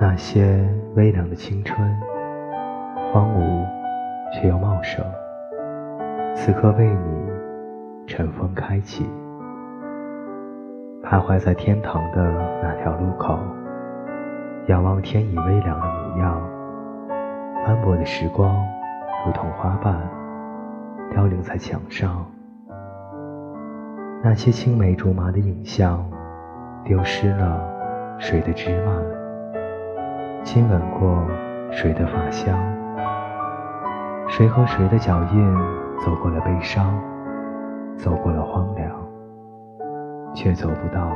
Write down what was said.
那些微凉的青春，荒芜却又茂盛，此刻为你尘封开启。徘徊在天堂的那条路口，仰望天已微凉的模样，斑驳的时光如同花瓣，凋零在墙上。那些青梅竹马的影像，丢失了谁的枝蔓？亲吻过谁的发香？谁和谁的脚印走过了悲伤，走过了荒凉？却走不到